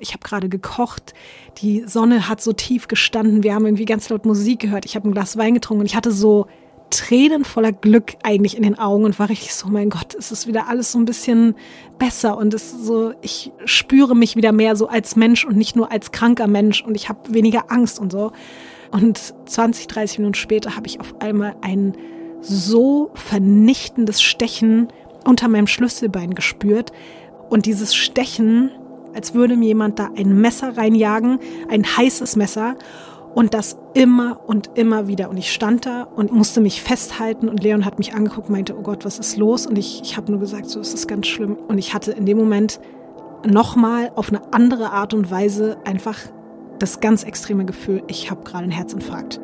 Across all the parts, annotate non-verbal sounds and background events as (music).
Ich habe gerade gekocht, die Sonne hat so tief gestanden, wir haben irgendwie ganz laut Musik gehört, ich habe ein Glas Wein getrunken und ich hatte so Tränen voller Glück eigentlich in den Augen und war richtig so, mein Gott, es ist wieder alles so ein bisschen besser und es so, ich spüre mich wieder mehr so als Mensch und nicht nur als kranker Mensch und ich habe weniger Angst und so. Und 20, 30 Minuten später habe ich auf einmal ein so vernichtendes Stechen unter meinem Schlüsselbein gespürt und dieses Stechen als würde mir jemand da ein Messer reinjagen, ein heißes Messer. Und das immer und immer wieder. Und ich stand da und musste mich festhalten. Und Leon hat mich angeguckt, meinte, oh Gott, was ist los? Und ich, ich habe nur gesagt, so, es ist ganz schlimm. Und ich hatte in dem Moment nochmal auf eine andere Art und Weise einfach das ganz extreme Gefühl, ich habe gerade einen Herzinfarkt.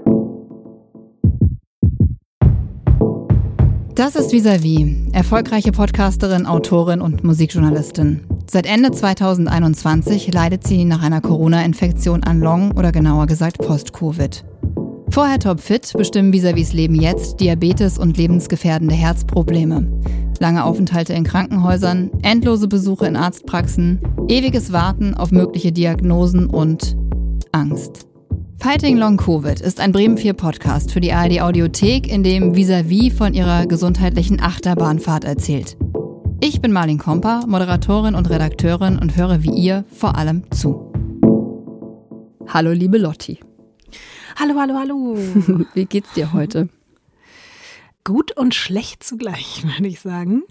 Das ist Visavi, erfolgreiche Podcasterin, Autorin und Musikjournalistin. Seit Ende 2021 leidet sie nach einer Corona-Infektion an Long oder genauer gesagt Post-Covid. Vorher topfit bestimmen Visavis Leben jetzt Diabetes und lebensgefährdende Herzprobleme. Lange Aufenthalte in Krankenhäusern, endlose Besuche in Arztpraxen, ewiges Warten auf mögliche Diagnosen und Angst. Fighting Long Covid ist ein Bremen 4 Podcast für die ARD Audiothek, in dem Visavi von ihrer gesundheitlichen Achterbahnfahrt erzählt. Ich bin Marlin Komper, Moderatorin und Redakteurin und höre wie ihr vor allem zu. Hallo, liebe Lotti. Hallo, hallo, hallo. (laughs) wie geht's dir heute? Gut und schlecht zugleich, (laughs) würde ich sagen.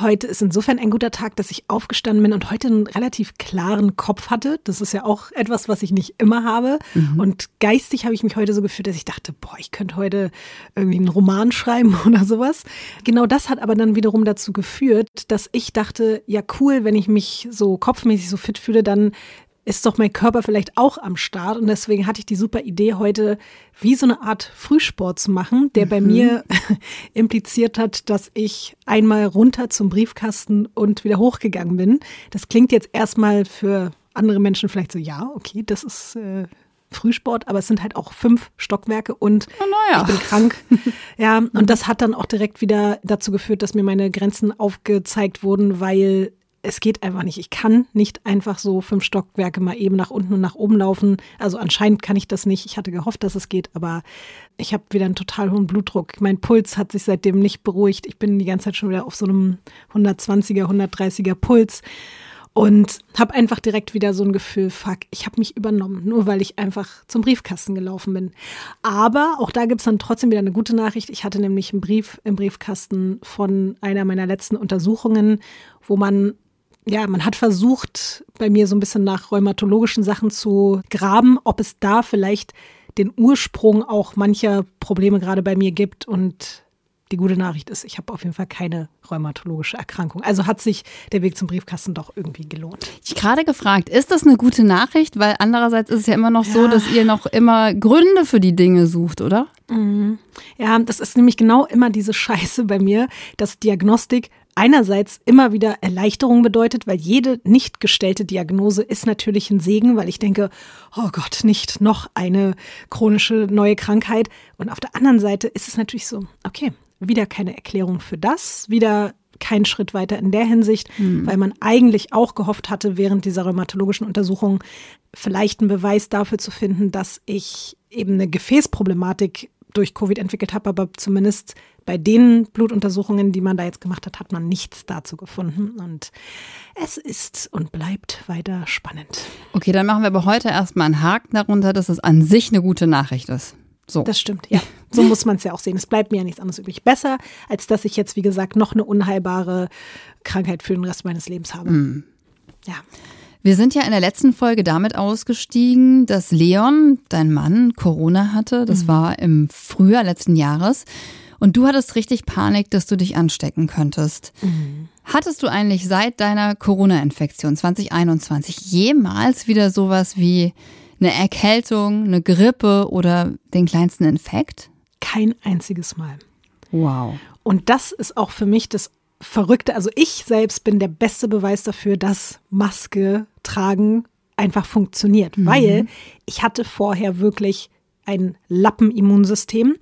Heute ist insofern ein guter Tag, dass ich aufgestanden bin und heute einen relativ klaren Kopf hatte. Das ist ja auch etwas, was ich nicht immer habe. Mhm. Und geistig habe ich mich heute so gefühlt, dass ich dachte, boah, ich könnte heute irgendwie einen Roman schreiben (laughs) oder sowas. Genau das hat aber dann wiederum dazu geführt, dass ich dachte, ja cool, wenn ich mich so kopfmäßig so fit fühle, dann ist doch mein Körper vielleicht auch am Start. Und deswegen hatte ich die super Idee, heute wie so eine Art Frühsport zu machen, der mhm. bei mir (laughs) impliziert hat, dass ich einmal runter zum Briefkasten und wieder hochgegangen bin. Das klingt jetzt erstmal für andere Menschen vielleicht so, ja, okay, das ist äh, Frühsport, aber es sind halt auch fünf Stockwerke und oh, ja. ich bin krank. (laughs) ja, und das hat dann auch direkt wieder dazu geführt, dass mir meine Grenzen aufgezeigt wurden, weil es geht einfach nicht. Ich kann nicht einfach so fünf Stockwerke mal eben nach unten und nach oben laufen. Also anscheinend kann ich das nicht. Ich hatte gehofft, dass es geht, aber ich habe wieder einen total hohen Blutdruck. Mein Puls hat sich seitdem nicht beruhigt. Ich bin die ganze Zeit schon wieder auf so einem 120er, 130er Puls und habe einfach direkt wieder so ein Gefühl, fuck, ich habe mich übernommen, nur weil ich einfach zum Briefkasten gelaufen bin. Aber auch da gibt's dann trotzdem wieder eine gute Nachricht. Ich hatte nämlich einen Brief im Briefkasten von einer meiner letzten Untersuchungen, wo man ja, man hat versucht, bei mir so ein bisschen nach rheumatologischen Sachen zu graben, ob es da vielleicht den Ursprung auch mancher Probleme gerade bei mir gibt. Und die gute Nachricht ist, ich habe auf jeden Fall keine rheumatologische Erkrankung. Also hat sich der Weg zum Briefkasten doch irgendwie gelohnt. Ich gerade gefragt, ist das eine gute Nachricht? Weil andererseits ist es ja immer noch ja. so, dass ihr noch immer Gründe für die Dinge sucht, oder? Mhm. Ja, das ist nämlich genau immer diese Scheiße bei mir, dass Diagnostik einerseits immer wieder Erleichterung bedeutet, weil jede nicht gestellte Diagnose ist natürlich ein Segen, weil ich denke, oh Gott, nicht noch eine chronische neue Krankheit. Und auf der anderen Seite ist es natürlich so, okay, wieder keine Erklärung für das, wieder kein Schritt weiter in der Hinsicht, hm. weil man eigentlich auch gehofft hatte, während dieser rheumatologischen Untersuchung vielleicht einen Beweis dafür zu finden, dass ich eben eine Gefäßproblematik durch Covid entwickelt habe, aber zumindest bei den Blutuntersuchungen, die man da jetzt gemacht hat, hat man nichts dazu gefunden. Und es ist und bleibt weiter spannend. Okay, dann machen wir aber heute erstmal einen Haken darunter, dass es an sich eine gute Nachricht ist. So. Das stimmt, ja. So muss man es ja auch sehen. Es bleibt mir ja nichts anderes übrig. Besser, als dass ich jetzt, wie gesagt, noch eine unheilbare Krankheit für den Rest meines Lebens habe. Mm. Ja. Wir sind ja in der letzten Folge damit ausgestiegen, dass Leon, dein Mann, Corona hatte. Das mhm. war im Frühjahr letzten Jahres. Und du hattest richtig Panik, dass du dich anstecken könntest. Mhm. Hattest du eigentlich seit deiner Corona-Infektion 2021 jemals wieder sowas wie eine Erkältung, eine Grippe oder den kleinsten Infekt? Kein einziges Mal. Wow. Und das ist auch für mich das Verrückte. Also ich selbst bin der beste Beweis dafür, dass Maske tragen einfach funktioniert, mhm. weil ich hatte vorher wirklich ein Lappenimmunsystem.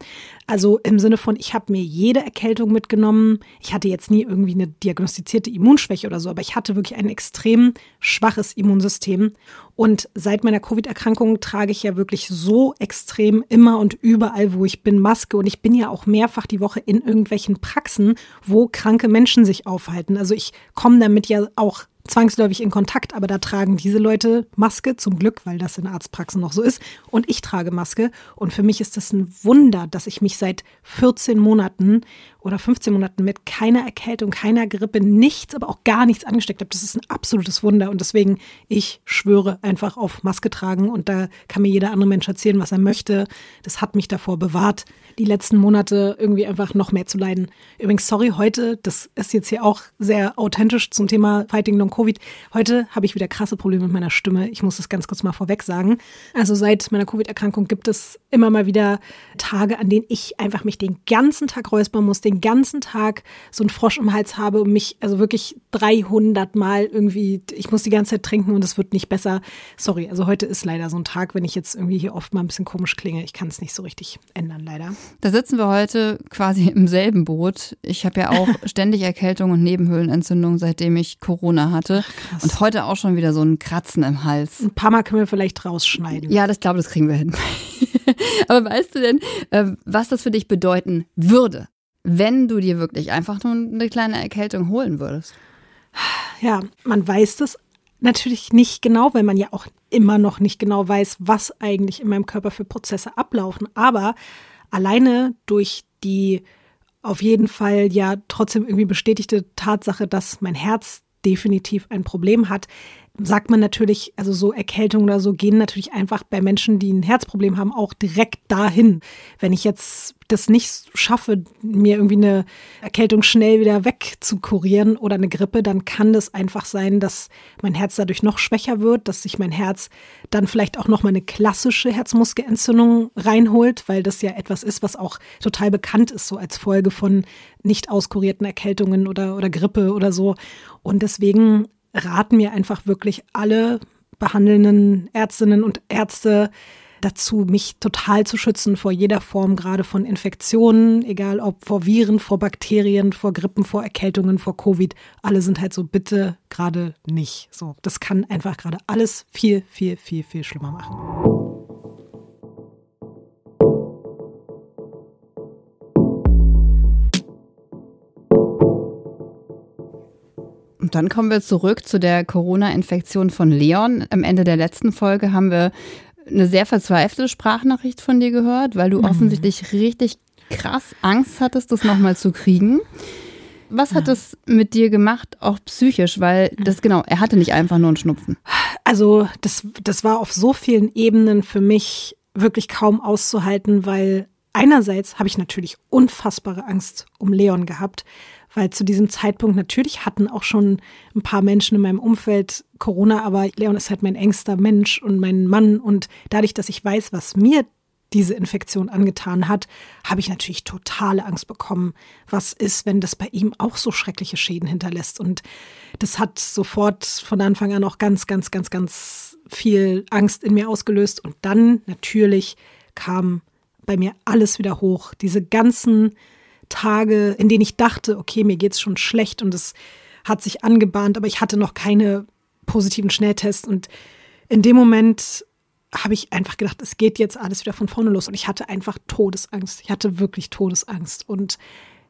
Also im Sinne von, ich habe mir jede Erkältung mitgenommen. Ich hatte jetzt nie irgendwie eine diagnostizierte Immunschwäche oder so, aber ich hatte wirklich ein extrem schwaches Immunsystem. Und seit meiner Covid-Erkrankung trage ich ja wirklich so extrem immer und überall, wo ich bin, Maske. Und ich bin ja auch mehrfach die Woche in irgendwelchen Praxen, wo kranke Menschen sich aufhalten. Also ich komme damit ja auch zwangsläufig in Kontakt, aber da tragen diese Leute Maske, zum Glück, weil das in Arztpraxen noch so ist. Und ich trage Maske. Und für mich ist das ein Wunder, dass ich mich seit 14 Monaten oder 15 Monaten mit keiner Erkältung, keiner Grippe, nichts, aber auch gar nichts angesteckt habe. Das ist ein absolutes Wunder. Und deswegen, ich schwöre einfach auf Maske tragen. Und da kann mir jeder andere Mensch erzählen, was er möchte. Das hat mich davor bewahrt, die letzten Monate irgendwie einfach noch mehr zu leiden. Übrigens, sorry, heute, das ist jetzt hier auch sehr authentisch zum Thema Fighting Long Covid. Heute habe ich wieder krasse Probleme mit meiner Stimme. Ich muss das ganz kurz mal vorweg sagen. Also seit meiner Covid-Erkrankung gibt es immer mal wieder Tage, an denen ich einfach mich den ganzen Tag räuspern muss, den ganzen Tag so einen Frosch im Hals habe und mich also wirklich 300 Mal irgendwie, ich muss die ganze Zeit trinken und es wird nicht besser. Sorry, also heute ist leider so ein Tag, wenn ich jetzt irgendwie hier oft mal ein bisschen komisch klinge. Ich kann es nicht so richtig ändern, leider. Da sitzen wir heute quasi im selben Boot. Ich habe ja auch (laughs) ständig Erkältung und Nebenhöhlenentzündung, seitdem ich Corona hatte. Ach, und heute auch schon wieder so ein Kratzen im Hals. Ein paar Mal können wir vielleicht rausschneiden. Ja, das glaube, das kriegen wir hin. (laughs) Aber weißt du denn, äh, was das für dich bedeuten würde, wenn du dir wirklich einfach nur eine kleine Erkältung holen würdest? Ja, man weiß das natürlich nicht genau, weil man ja auch immer noch nicht genau weiß, was eigentlich in meinem Körper für Prozesse ablaufen. Aber alleine durch die auf jeden Fall ja trotzdem irgendwie bestätigte Tatsache, dass mein Herz definitiv ein Problem hat, sagt man natürlich, also so Erkältungen oder so gehen natürlich einfach bei Menschen, die ein Herzproblem haben, auch direkt dahin. Wenn ich jetzt das nicht schaffe, mir irgendwie eine Erkältung schnell wieder wegzukurieren oder eine Grippe, dann kann das einfach sein, dass mein Herz dadurch noch schwächer wird, dass sich mein Herz dann vielleicht auch noch mal eine klassische Herzmuskelentzündung reinholt, weil das ja etwas ist, was auch total bekannt ist, so als Folge von nicht auskurierten Erkältungen oder, oder Grippe oder so. Und deswegen raten mir einfach wirklich alle behandelnden Ärztinnen und Ärzte dazu, mich total zu schützen vor jeder Form, gerade von Infektionen, egal ob vor Viren, vor Bakterien, vor Grippen, vor Erkältungen, vor Covid. Alle sind halt so, bitte gerade nicht. So, das kann einfach gerade alles viel, viel, viel, viel schlimmer machen. Und dann kommen wir zurück zu der Corona-Infektion von Leon. Am Ende der letzten Folge haben wir eine sehr verzweifelte Sprachnachricht von dir gehört, weil du mhm. offensichtlich richtig krass Angst hattest, das nochmal zu kriegen. Was hat ja. das mit dir gemacht, auch psychisch? Weil das genau, er hatte nicht einfach nur einen Schnupfen. Also das, das war auf so vielen Ebenen für mich wirklich kaum auszuhalten, weil einerseits habe ich natürlich unfassbare Angst um Leon gehabt, weil zu diesem Zeitpunkt natürlich hatten auch schon ein paar Menschen in meinem Umfeld Corona, aber Leon ist halt mein engster Mensch und mein Mann und dadurch, dass ich weiß, was mir diese Infektion angetan hat, habe ich natürlich totale Angst bekommen. Was ist, wenn das bei ihm auch so schreckliche Schäden hinterlässt? Und das hat sofort von Anfang an auch ganz, ganz, ganz, ganz viel Angst in mir ausgelöst. Und dann natürlich kam bei mir alles wieder hoch. Diese ganzen Tage, in denen ich dachte, okay, mir geht es schon schlecht und es hat sich angebahnt, aber ich hatte noch keine positiven Schnelltests. Und in dem Moment habe ich einfach gedacht, es geht jetzt alles wieder von vorne los. Und ich hatte einfach Todesangst. Ich hatte wirklich Todesangst. Und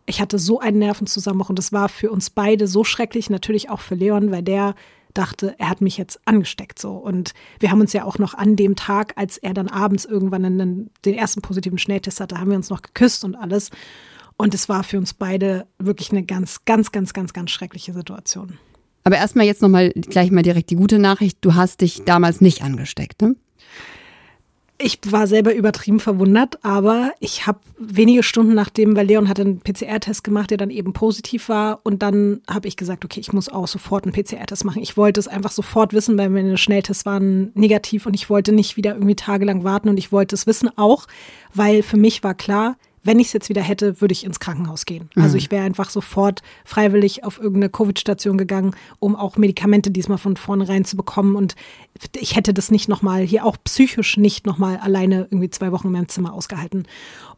ich hatte so einen Nervenzusammenbruch. Und das war für uns beide so schrecklich, natürlich auch für Leon, weil der dachte, er hat mich jetzt angesteckt so. Und wir haben uns ja auch noch an dem Tag, als er dann abends irgendwann den, den ersten positiven Schnelltest hatte, haben wir uns noch geküsst und alles. Und es war für uns beide wirklich eine ganz, ganz, ganz, ganz, ganz schreckliche Situation. Aber erstmal jetzt nochmal gleich mal direkt die gute Nachricht. Du hast dich damals nicht angesteckt, ne? Ich war selber übertrieben verwundert, aber ich habe wenige Stunden nachdem, weil Leon hat einen PCR-Test gemacht, der dann eben positiv war. Und dann habe ich gesagt, okay, ich muss auch sofort einen PCR-Test machen. Ich wollte es einfach sofort wissen, weil meine Schnelltests waren negativ und ich wollte nicht wieder irgendwie tagelang warten und ich wollte es wissen auch, weil für mich war klar, wenn ich es jetzt wieder hätte, würde ich ins Krankenhaus gehen. Also mhm. Also ich wäre einfach sofort freiwillig auf irgendeine Covid-Station gegangen, um auch Medikamente diesmal von vornherein zu bekommen. Und ich hätte das nicht nochmal, hier auch psychisch nicht nochmal alleine irgendwie zwei Wochen in meinem Zimmer ausgehalten.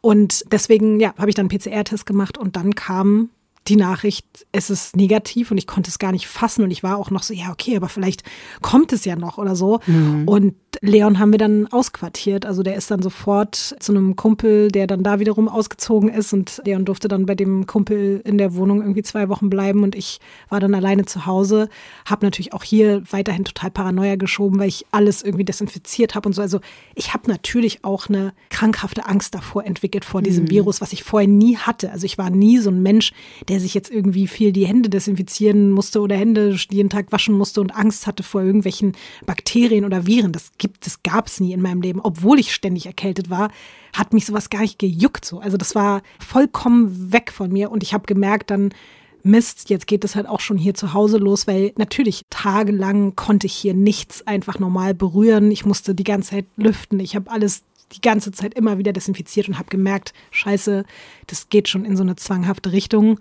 Und deswegen, ja, habe ich dann einen PCR-Test gemacht und dann kam die Nachricht, es ist negativ und ich konnte es gar nicht fassen und ich war auch noch so, ja, okay, aber vielleicht kommt es ja noch oder so. Mhm. Und Leon haben wir dann ausquartiert. Also der ist dann sofort zu einem Kumpel, der dann da wiederum ausgezogen ist und Leon durfte dann bei dem Kumpel in der Wohnung irgendwie zwei Wochen bleiben und ich war dann alleine zu Hause. Habe natürlich auch hier weiterhin total Paranoia geschoben, weil ich alles irgendwie desinfiziert habe und so. Also ich habe natürlich auch eine krankhafte Angst davor entwickelt vor diesem mhm. Virus, was ich vorher nie hatte. Also ich war nie so ein Mensch, der sich jetzt irgendwie viel die Hände desinfizieren musste oder Hände jeden Tag waschen musste und Angst hatte vor irgendwelchen Bakterien oder Viren. Das gibt, das gab es nie in meinem Leben. Obwohl ich ständig erkältet war, hat mich sowas gar nicht gejuckt. So. Also das war vollkommen weg von mir und ich habe gemerkt dann, Mist, jetzt geht es halt auch schon hier zu Hause los, weil natürlich tagelang konnte ich hier nichts einfach normal berühren. Ich musste die ganze Zeit lüften. Ich habe alles die ganze Zeit immer wieder desinfiziert und habe gemerkt, scheiße, das geht schon in so eine zwanghafte Richtung.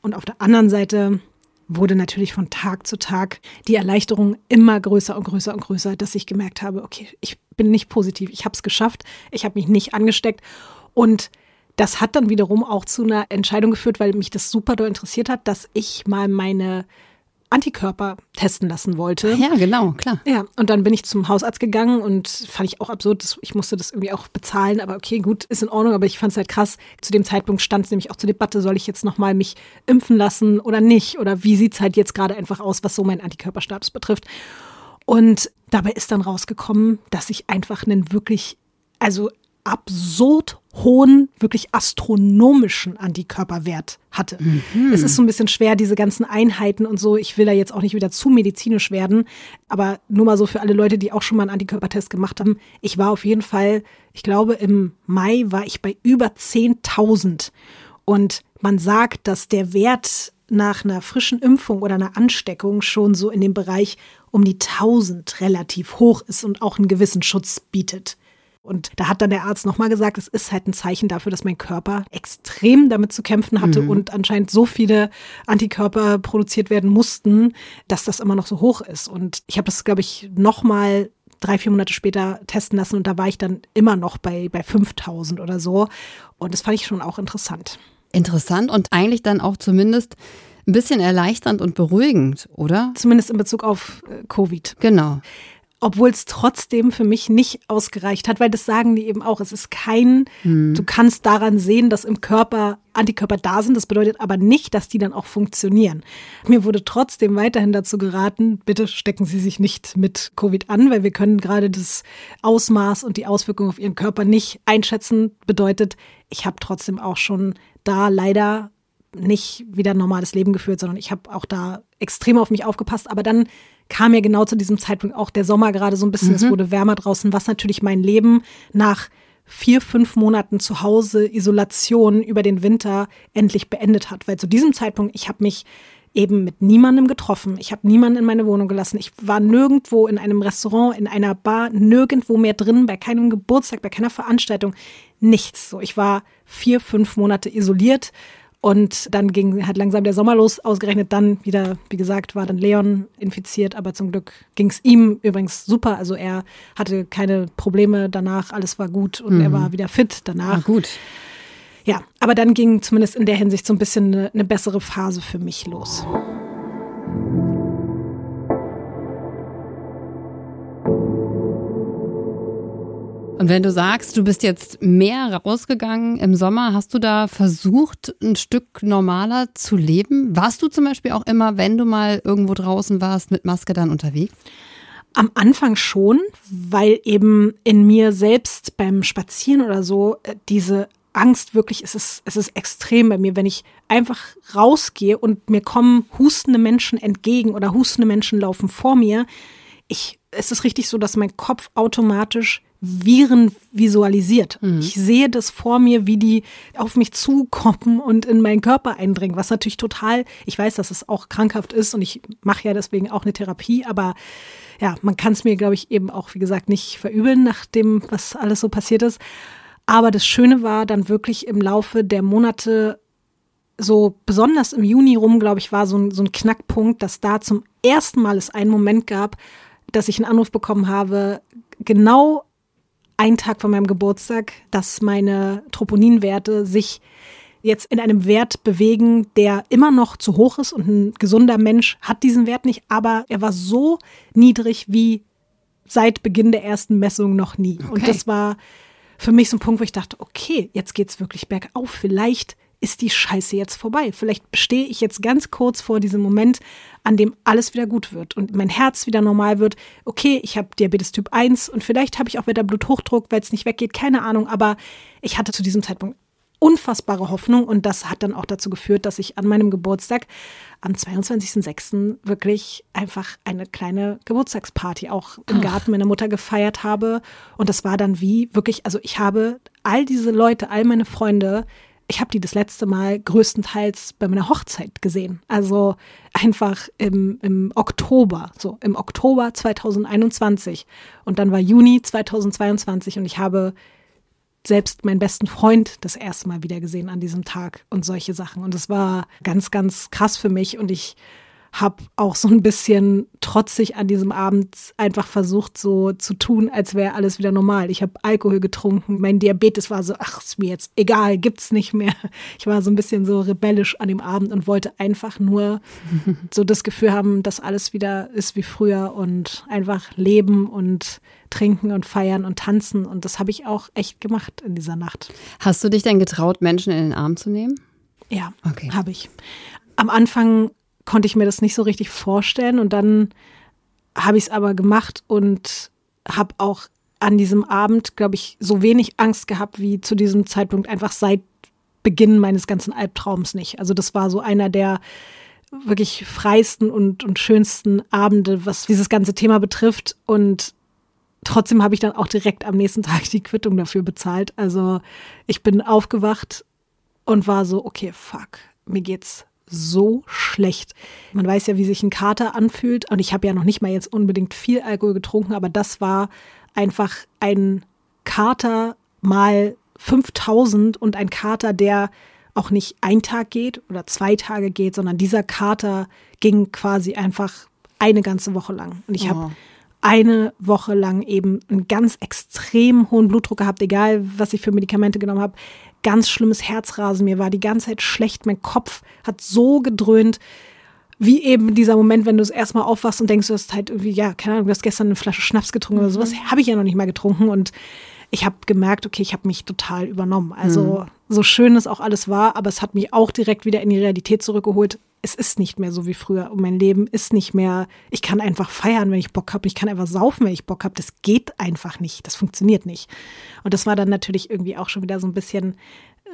Und auf der anderen Seite wurde natürlich von Tag zu Tag die Erleichterung immer größer und größer und größer, dass ich gemerkt habe, okay, ich bin nicht positiv, ich habe es geschafft, ich habe mich nicht angesteckt. Und das hat dann wiederum auch zu einer Entscheidung geführt, weil mich das super doll interessiert hat, dass ich mal meine Antikörper testen lassen wollte. Ja, genau, klar. Ja, und dann bin ich zum Hausarzt gegangen und fand ich auch absurd, ich musste das irgendwie auch bezahlen, aber okay, gut, ist in Ordnung, aber ich fand es halt krass. Zu dem Zeitpunkt stand es nämlich auch zur Debatte, soll ich jetzt nochmal mich impfen lassen oder nicht? Oder wie sieht es halt jetzt gerade einfach aus, was so meinen Antikörperstatus betrifft? Und dabei ist dann rausgekommen, dass ich einfach einen wirklich, also absurd hohen, wirklich astronomischen Antikörperwert hatte. Mhm. Es ist so ein bisschen schwer, diese ganzen Einheiten und so. Ich will da jetzt auch nicht wieder zu medizinisch werden, aber nur mal so für alle Leute, die auch schon mal einen Antikörpertest gemacht haben. Ich war auf jeden Fall, ich glaube, im Mai war ich bei über 10.000. Und man sagt, dass der Wert nach einer frischen Impfung oder einer Ansteckung schon so in dem Bereich um die 1000 relativ hoch ist und auch einen gewissen Schutz bietet. Und da hat dann der Arzt nochmal gesagt, es ist halt ein Zeichen dafür, dass mein Körper extrem damit zu kämpfen hatte mhm. und anscheinend so viele Antikörper produziert werden mussten, dass das immer noch so hoch ist. Und ich habe das, glaube ich, nochmal drei, vier Monate später testen lassen und da war ich dann immer noch bei, bei 5000 oder so. Und das fand ich schon auch interessant. Interessant und eigentlich dann auch zumindest ein bisschen erleichternd und beruhigend, oder? Zumindest in Bezug auf äh, Covid. Genau obwohl es trotzdem für mich nicht ausgereicht hat, weil das sagen die eben auch. Es ist kein, hm. du kannst daran sehen, dass im Körper Antikörper da sind. Das bedeutet aber nicht, dass die dann auch funktionieren. Mir wurde trotzdem weiterhin dazu geraten, bitte stecken Sie sich nicht mit Covid an, weil wir können gerade das Ausmaß und die Auswirkungen auf Ihren Körper nicht einschätzen. Bedeutet, ich habe trotzdem auch schon da leider nicht wieder ein normales Leben geführt, sondern ich habe auch da extrem auf mich aufgepasst. Aber dann kam ja genau zu diesem Zeitpunkt auch der Sommer gerade so ein bisschen, mhm. es wurde wärmer draußen, was natürlich mein Leben nach vier, fünf Monaten zu Hause, Isolation über den Winter endlich beendet hat. Weil zu diesem Zeitpunkt, ich habe mich eben mit niemandem getroffen. Ich habe niemanden in meine Wohnung gelassen. Ich war nirgendwo in einem Restaurant, in einer Bar, nirgendwo mehr drin, bei keinem Geburtstag, bei keiner Veranstaltung. Nichts. So, ich war vier, fünf Monate isoliert und dann ging halt langsam der Sommer los, ausgerechnet dann wieder, wie gesagt, war dann Leon infiziert, aber zum Glück ging es ihm übrigens super. Also er hatte keine Probleme danach, alles war gut und mhm. er war wieder fit danach. Ah, gut. Ja, aber dann ging zumindest in der Hinsicht so ein bisschen eine, eine bessere Phase für mich los. Und wenn du sagst, du bist jetzt mehr rausgegangen im Sommer, hast du da versucht, ein Stück normaler zu leben? Warst du zum Beispiel auch immer, wenn du mal irgendwo draußen warst, mit Maske dann unterwegs? Am Anfang schon, weil eben in mir selbst beim Spazieren oder so äh, diese Angst wirklich, es ist, es ist extrem bei mir, wenn ich einfach rausgehe und mir kommen hustende Menschen entgegen oder hustende Menschen laufen vor mir. Ich, es ist richtig so, dass mein Kopf automatisch Viren visualisiert. Mhm. Ich sehe das vor mir, wie die auf mich zukommen und in meinen Körper eindringen, was natürlich total, ich weiß, dass es auch krankhaft ist und ich mache ja deswegen auch eine Therapie, aber ja, man kann es mir, glaube ich, eben auch, wie gesagt, nicht verübeln nach dem, was alles so passiert ist. Aber das Schöne war dann wirklich im Laufe der Monate, so besonders im Juni rum, glaube ich, war so ein, so ein Knackpunkt, dass da zum ersten Mal es einen Moment gab, dass ich einen Anruf bekommen habe, genau einen Tag vor meinem Geburtstag, dass meine Troponinwerte sich jetzt in einem Wert bewegen, der immer noch zu hoch ist und ein gesunder Mensch hat diesen Wert nicht, aber er war so niedrig wie seit Beginn der ersten Messung noch nie. Okay. Und das war für mich so ein Punkt, wo ich dachte, okay, jetzt geht's wirklich bergauf. Vielleicht ist die Scheiße jetzt vorbei. Vielleicht stehe ich jetzt ganz kurz vor diesem Moment, an dem alles wieder gut wird und mein Herz wieder normal wird. Okay, ich habe Diabetes Typ 1 und vielleicht habe ich auch wieder Bluthochdruck, weil es nicht weggeht, keine Ahnung, aber ich hatte zu diesem Zeitpunkt unfassbare Hoffnung und das hat dann auch dazu geführt, dass ich an meinem Geburtstag am 22.06. wirklich einfach eine kleine Geburtstagsparty auch im Garten meiner Mutter gefeiert habe und das war dann wie wirklich, also ich habe all diese Leute, all meine Freunde ich habe die das letzte Mal größtenteils bei meiner Hochzeit gesehen. Also einfach im, im Oktober, so im Oktober 2021. Und dann war Juni 2022 und ich habe selbst meinen besten Freund das erste Mal wieder gesehen an diesem Tag und solche Sachen. Und es war ganz, ganz krass für mich und ich habe auch so ein bisschen trotzig an diesem Abend einfach versucht, so zu tun, als wäre alles wieder normal. Ich habe Alkohol getrunken, mein Diabetes war so, ach, ist mir jetzt egal, gibt's nicht mehr. Ich war so ein bisschen so rebellisch an dem Abend und wollte einfach nur (laughs) so das Gefühl haben, dass alles wieder ist wie früher und einfach leben und trinken und feiern und tanzen. Und das habe ich auch echt gemacht in dieser Nacht. Hast du dich denn getraut, Menschen in den Arm zu nehmen? Ja, okay. habe ich. Am Anfang konnte ich mir das nicht so richtig vorstellen. Und dann habe ich es aber gemacht und habe auch an diesem Abend, glaube ich, so wenig Angst gehabt wie zu diesem Zeitpunkt einfach seit Beginn meines ganzen Albtraums nicht. Also das war so einer der wirklich freisten und, und schönsten Abende, was dieses ganze Thema betrifft. Und trotzdem habe ich dann auch direkt am nächsten Tag die Quittung dafür bezahlt. Also ich bin aufgewacht und war so, okay, fuck, mir geht's so schlecht. Man weiß ja, wie sich ein Kater anfühlt. Und ich habe ja noch nicht mal jetzt unbedingt viel Alkohol getrunken, aber das war einfach ein Kater mal 5000 und ein Kater, der auch nicht ein Tag geht oder zwei Tage geht, sondern dieser Kater ging quasi einfach eine ganze Woche lang. Und ich oh. habe eine Woche lang eben einen ganz extrem hohen Blutdruck gehabt, egal was ich für Medikamente genommen habe ganz schlimmes Herzrasen. Mir war die ganze Zeit schlecht. Mein Kopf hat so gedröhnt, wie eben dieser Moment, wenn du es erstmal aufwachst und denkst, du hast halt irgendwie, ja, keine Ahnung, du hast gestern eine Flasche Schnaps getrunken oder sowas. Mhm. Habe ich ja noch nicht mal getrunken. Und ich habe gemerkt, okay, ich habe mich total übernommen. Also mhm. so schön es auch alles war, aber es hat mich auch direkt wieder in die Realität zurückgeholt es ist nicht mehr so wie früher und mein Leben ist nicht mehr, ich kann einfach feiern, wenn ich Bock habe, ich kann einfach saufen, wenn ich Bock habe. Das geht einfach nicht, das funktioniert nicht. Und das war dann natürlich irgendwie auch schon wieder so ein bisschen,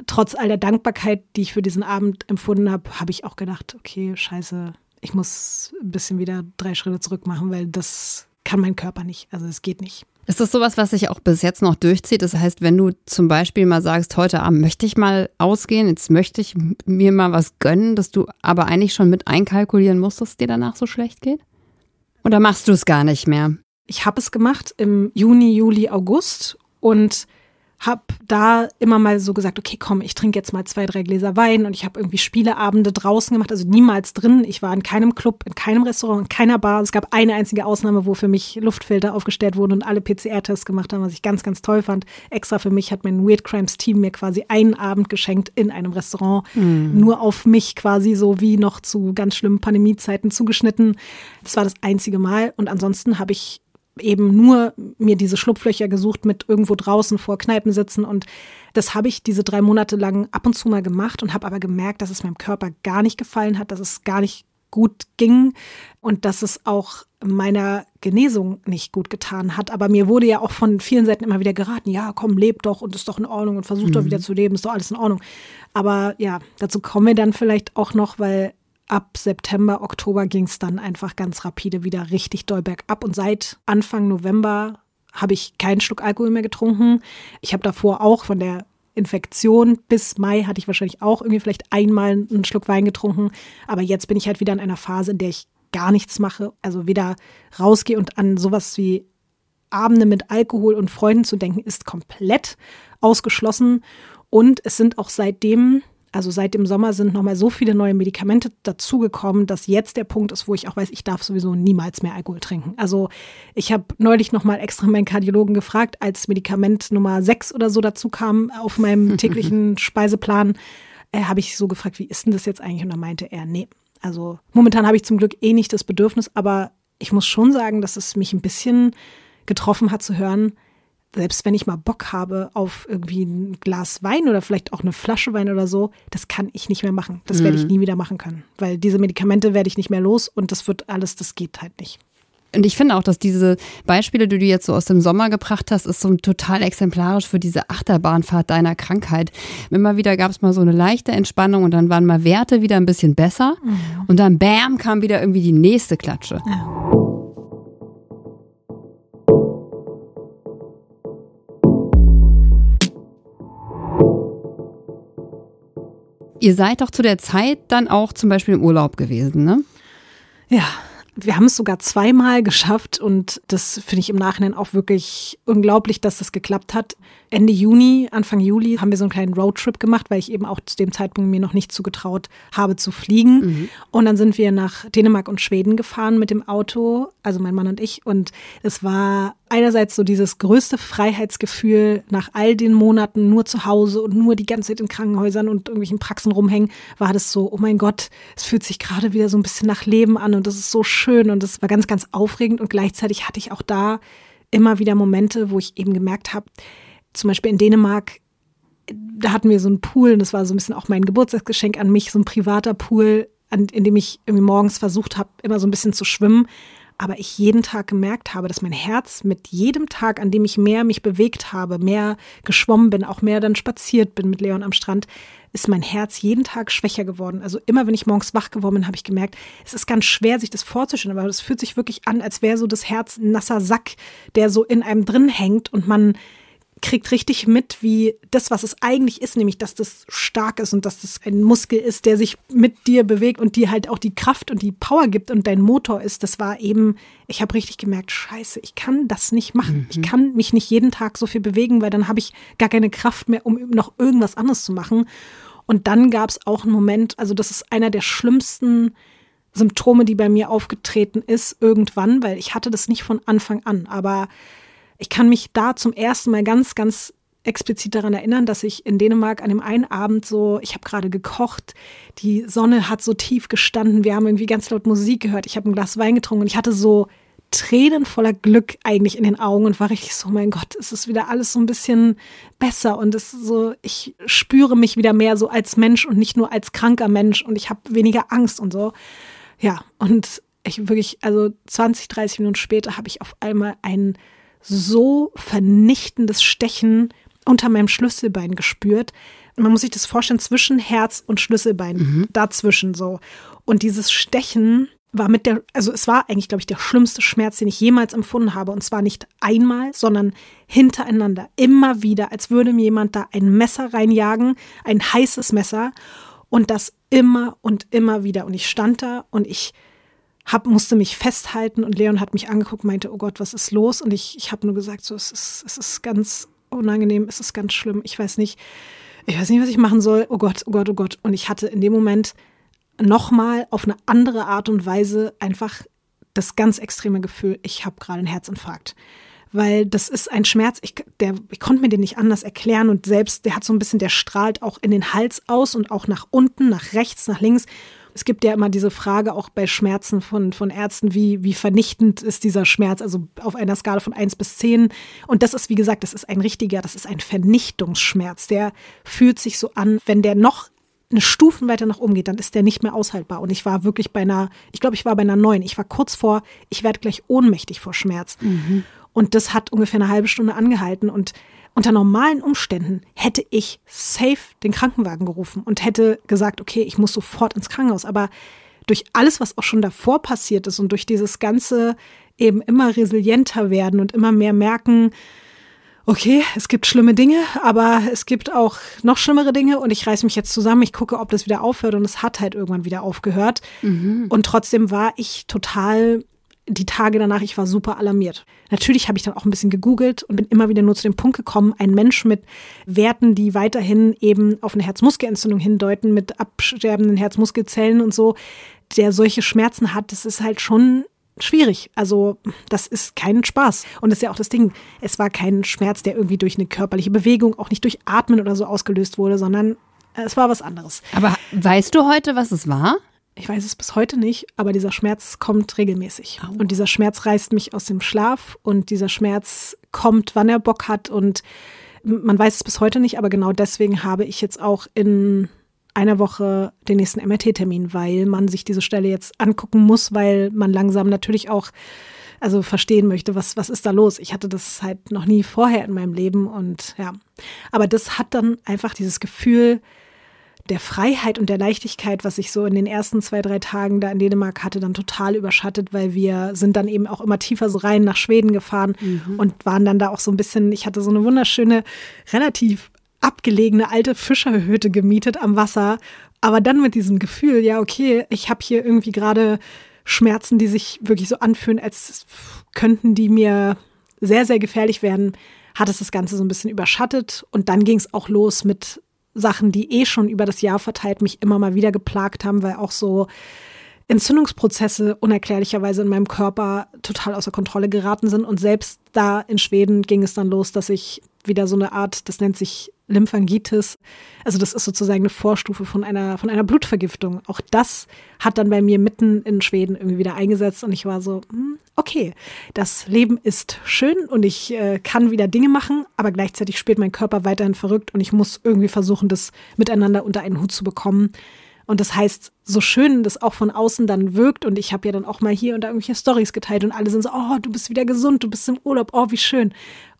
trotz all der Dankbarkeit, die ich für diesen Abend empfunden habe, habe ich auch gedacht, okay, scheiße, ich muss ein bisschen wieder drei Schritte zurück machen, weil das kann mein Körper nicht. Also es geht nicht. Ist das sowas, was sich auch bis jetzt noch durchzieht? Das heißt, wenn du zum Beispiel mal sagst, heute Abend möchte ich mal ausgehen, jetzt möchte ich mir mal was gönnen, dass du aber eigentlich schon mit einkalkulieren musst, dass es dir danach so schlecht geht? Oder machst du es gar nicht mehr? Ich habe es gemacht im Juni, Juli, August und habe da immer mal so gesagt, okay, komm, ich trinke jetzt mal zwei, drei Gläser Wein und ich habe irgendwie Spieleabende draußen gemacht, also niemals drin. Ich war in keinem Club, in keinem Restaurant, in keiner Bar. Es gab eine einzige Ausnahme, wo für mich Luftfilter aufgestellt wurden und alle PCR-Tests gemacht haben, was ich ganz, ganz toll fand. Extra für mich hat mein Weird Crimes Team mir quasi einen Abend geschenkt in einem Restaurant, mhm. nur auf mich quasi so wie noch zu ganz schlimmen Pandemiezeiten zugeschnitten. Das war das einzige Mal und ansonsten habe ich eben nur mir diese Schlupflöcher gesucht mit irgendwo draußen vor Kneipen sitzen und das habe ich diese drei Monate lang ab und zu mal gemacht und habe aber gemerkt, dass es meinem Körper gar nicht gefallen hat, dass es gar nicht gut ging und dass es auch meiner Genesung nicht gut getan hat. Aber mir wurde ja auch von vielen Seiten immer wieder geraten, ja, komm, leb doch und ist doch in Ordnung und versuch mhm. doch wieder zu leben, ist doch alles in Ordnung. Aber ja, dazu kommen wir dann vielleicht auch noch, weil ab September, Oktober ging es dann einfach ganz rapide wieder richtig doll bergab. Und seit Anfang November habe ich keinen Schluck Alkohol mehr getrunken. Ich habe davor auch von der Infektion bis Mai hatte ich wahrscheinlich auch irgendwie vielleicht einmal einen Schluck Wein getrunken. Aber jetzt bin ich halt wieder in einer Phase, in der ich gar nichts mache. Also weder rausgehe und an sowas wie Abende mit Alkohol und Freunden zu denken, ist komplett ausgeschlossen. Und es sind auch seitdem also seit dem Sommer sind nochmal so viele neue Medikamente dazugekommen, dass jetzt der Punkt ist, wo ich auch weiß, ich darf sowieso niemals mehr Alkohol trinken. Also ich habe neulich nochmal extra meinen Kardiologen gefragt, als Medikament Nummer 6 oder so dazu kam auf meinem (laughs) täglichen Speiseplan, äh, habe ich so gefragt, wie ist denn das jetzt eigentlich? Und da meinte er, nee. Also momentan habe ich zum Glück eh nicht das Bedürfnis, aber ich muss schon sagen, dass es mich ein bisschen getroffen hat zu hören, selbst wenn ich mal Bock habe auf irgendwie ein Glas Wein oder vielleicht auch eine Flasche Wein oder so, das kann ich nicht mehr machen. Das mhm. werde ich mhm. nie wieder machen können, weil diese Medikamente werde ich nicht mehr los und das wird alles, das geht halt nicht. Und ich finde auch, dass diese Beispiele, die du jetzt so aus dem Sommer gebracht hast, ist so total exemplarisch für diese Achterbahnfahrt deiner Krankheit. Immer wieder gab es mal so eine leichte Entspannung und dann waren mal Werte wieder ein bisschen besser mhm. und dann bam kam wieder irgendwie die nächste Klatsche. Ja. Ihr seid doch zu der Zeit dann auch zum Beispiel im Urlaub gewesen, ne? Ja, wir haben es sogar zweimal geschafft und das finde ich im Nachhinein auch wirklich unglaublich, dass das geklappt hat. Ende Juni, Anfang Juli haben wir so einen kleinen Roadtrip gemacht, weil ich eben auch zu dem Zeitpunkt mir noch nicht zugetraut habe zu fliegen. Mhm. Und dann sind wir nach Dänemark und Schweden gefahren mit dem Auto, also mein Mann und ich. Und es war einerseits so dieses größte Freiheitsgefühl nach all den Monaten nur zu Hause und nur die ganze Zeit in Krankenhäusern und irgendwelchen Praxen rumhängen, war das so, oh mein Gott, es fühlt sich gerade wieder so ein bisschen nach Leben an und das ist so schön und das war ganz, ganz aufregend. Und gleichzeitig hatte ich auch da immer wieder Momente, wo ich eben gemerkt habe, zum Beispiel in Dänemark, da hatten wir so einen Pool und das war so ein bisschen auch mein Geburtstagsgeschenk an mich, so ein privater Pool, an, in dem ich irgendwie morgens versucht habe, immer so ein bisschen zu schwimmen aber ich jeden Tag gemerkt habe, dass mein Herz mit jedem Tag, an dem ich mehr mich bewegt habe, mehr geschwommen bin, auch mehr dann spaziert bin mit Leon am Strand, ist mein Herz jeden Tag schwächer geworden. Also immer, wenn ich morgens wach geworden bin, habe ich gemerkt, es ist ganz schwer, sich das vorzustellen, aber es fühlt sich wirklich an, als wäre so das Herz ein nasser Sack, der so in einem drin hängt und man kriegt richtig mit, wie das, was es eigentlich ist, nämlich, dass das stark ist und dass das ein Muskel ist, der sich mit dir bewegt und dir halt auch die Kraft und die Power gibt und dein Motor ist. Das war eben, ich habe richtig gemerkt, scheiße, ich kann das nicht machen. Mhm. Ich kann mich nicht jeden Tag so viel bewegen, weil dann habe ich gar keine Kraft mehr, um noch irgendwas anderes zu machen. Und dann gab es auch einen Moment, also das ist einer der schlimmsten Symptome, die bei mir aufgetreten ist, irgendwann, weil ich hatte das nicht von Anfang an, aber ich kann mich da zum ersten Mal ganz, ganz explizit daran erinnern, dass ich in Dänemark an dem einen Abend so, ich habe gerade gekocht, die Sonne hat so tief gestanden, wir haben irgendwie ganz laut Musik gehört, ich habe ein Glas Wein getrunken und ich hatte so Tränen voller Glück eigentlich in den Augen und war richtig so, mein Gott, es ist wieder alles so ein bisschen besser und es so, ich spüre mich wieder mehr so als Mensch und nicht nur als kranker Mensch und ich habe weniger Angst und so. Ja, und ich wirklich, also 20, 30 Minuten später habe ich auf einmal einen so vernichtendes Stechen unter meinem Schlüsselbein gespürt. Man muss sich das vorstellen, zwischen Herz und Schlüsselbein, mhm. dazwischen so. Und dieses Stechen war mit der, also es war eigentlich, glaube ich, der schlimmste Schmerz, den ich jemals empfunden habe. Und zwar nicht einmal, sondern hintereinander. Immer wieder, als würde mir jemand da ein Messer reinjagen, ein heißes Messer. Und das immer und immer wieder. Und ich stand da und ich hab, musste mich festhalten und Leon hat mich angeguckt, meinte, oh Gott, was ist los? Und ich, ich habe nur gesagt, so, es ist, es ist ganz unangenehm, es ist ganz schlimm, ich weiß nicht, ich weiß nicht, was ich machen soll, oh Gott, oh Gott, oh Gott. Und ich hatte in dem Moment nochmal auf eine andere Art und Weise einfach das ganz extreme Gefühl, ich habe gerade einen Herzinfarkt. Weil das ist ein Schmerz, ich, der, ich konnte mir den nicht anders erklären und selbst, der hat so ein bisschen, der strahlt auch in den Hals aus und auch nach unten, nach rechts, nach links. Es gibt ja immer diese Frage auch bei Schmerzen von, von Ärzten, wie, wie vernichtend ist dieser Schmerz, also auf einer Skala von 1 bis 10. Und das ist, wie gesagt, das ist ein richtiger, das ist ein Vernichtungsschmerz. Der fühlt sich so an, wenn der noch eine Stufen weiter nach oben geht, dann ist der nicht mehr aushaltbar. Und ich war wirklich bei einer, ich glaube, ich war bei einer 9. Ich war kurz vor, ich werde gleich ohnmächtig vor Schmerz. Mhm. Und das hat ungefähr eine halbe Stunde angehalten. Und unter normalen Umständen hätte ich safe den Krankenwagen gerufen und hätte gesagt, okay, ich muss sofort ins Krankenhaus. Aber durch alles, was auch schon davor passiert ist und durch dieses ganze eben immer resilienter werden und immer mehr merken, okay, es gibt schlimme Dinge, aber es gibt auch noch schlimmere Dinge und ich reiße mich jetzt zusammen, ich gucke, ob das wieder aufhört und es hat halt irgendwann wieder aufgehört. Mhm. Und trotzdem war ich total die Tage danach, ich war super alarmiert. Natürlich habe ich dann auch ein bisschen gegoogelt und bin immer wieder nur zu dem Punkt gekommen, ein Mensch mit Werten, die weiterhin eben auf eine Herzmuskelentzündung hindeuten, mit absterbenden Herzmuskelzellen und so, der solche Schmerzen hat, das ist halt schon schwierig. Also das ist kein Spaß. Und das ist ja auch das Ding. Es war kein Schmerz, der irgendwie durch eine körperliche Bewegung, auch nicht durch Atmen oder so ausgelöst wurde, sondern es war was anderes. Aber weißt du heute, was es war? Ich weiß es bis heute nicht, aber dieser Schmerz kommt regelmäßig. Oh. Und dieser Schmerz reißt mich aus dem Schlaf und dieser Schmerz kommt, wann er Bock hat. Und man weiß es bis heute nicht, aber genau deswegen habe ich jetzt auch in einer Woche den nächsten MRT-Termin, weil man sich diese Stelle jetzt angucken muss, weil man langsam natürlich auch also verstehen möchte, was, was ist da los. Ich hatte das halt noch nie vorher in meinem Leben und ja. Aber das hat dann einfach dieses Gefühl, der Freiheit und der Leichtigkeit, was ich so in den ersten zwei, drei Tagen da in Dänemark hatte, dann total überschattet, weil wir sind dann eben auch immer tiefer so rein nach Schweden gefahren mhm. und waren dann da auch so ein bisschen, ich hatte so eine wunderschöne, relativ abgelegene alte Fischerhütte gemietet am Wasser, aber dann mit diesem Gefühl, ja, okay, ich habe hier irgendwie gerade Schmerzen, die sich wirklich so anfühlen, als könnten die mir sehr, sehr gefährlich werden, hat es das Ganze so ein bisschen überschattet und dann ging es auch los mit Sachen, die eh schon über das Jahr verteilt mich immer mal wieder geplagt haben, weil auch so Entzündungsprozesse unerklärlicherweise in meinem Körper total außer Kontrolle geraten sind. Und selbst da in Schweden ging es dann los, dass ich wieder so eine Art, das nennt sich Lymphangitis. Also das ist sozusagen eine Vorstufe von einer, von einer Blutvergiftung. Auch das hat dann bei mir mitten in Schweden irgendwie wieder eingesetzt und ich war so, hm, okay, das Leben ist schön und ich äh, kann wieder Dinge machen, aber gleichzeitig spielt mein Körper weiterhin verrückt und ich muss irgendwie versuchen, das miteinander unter einen Hut zu bekommen. Und das heißt, so schön das auch von außen dann wirkt und ich habe ja dann auch mal hier und da irgendwelche Stories geteilt und alle sind so, oh, du bist wieder gesund, du bist im Urlaub, oh, wie schön.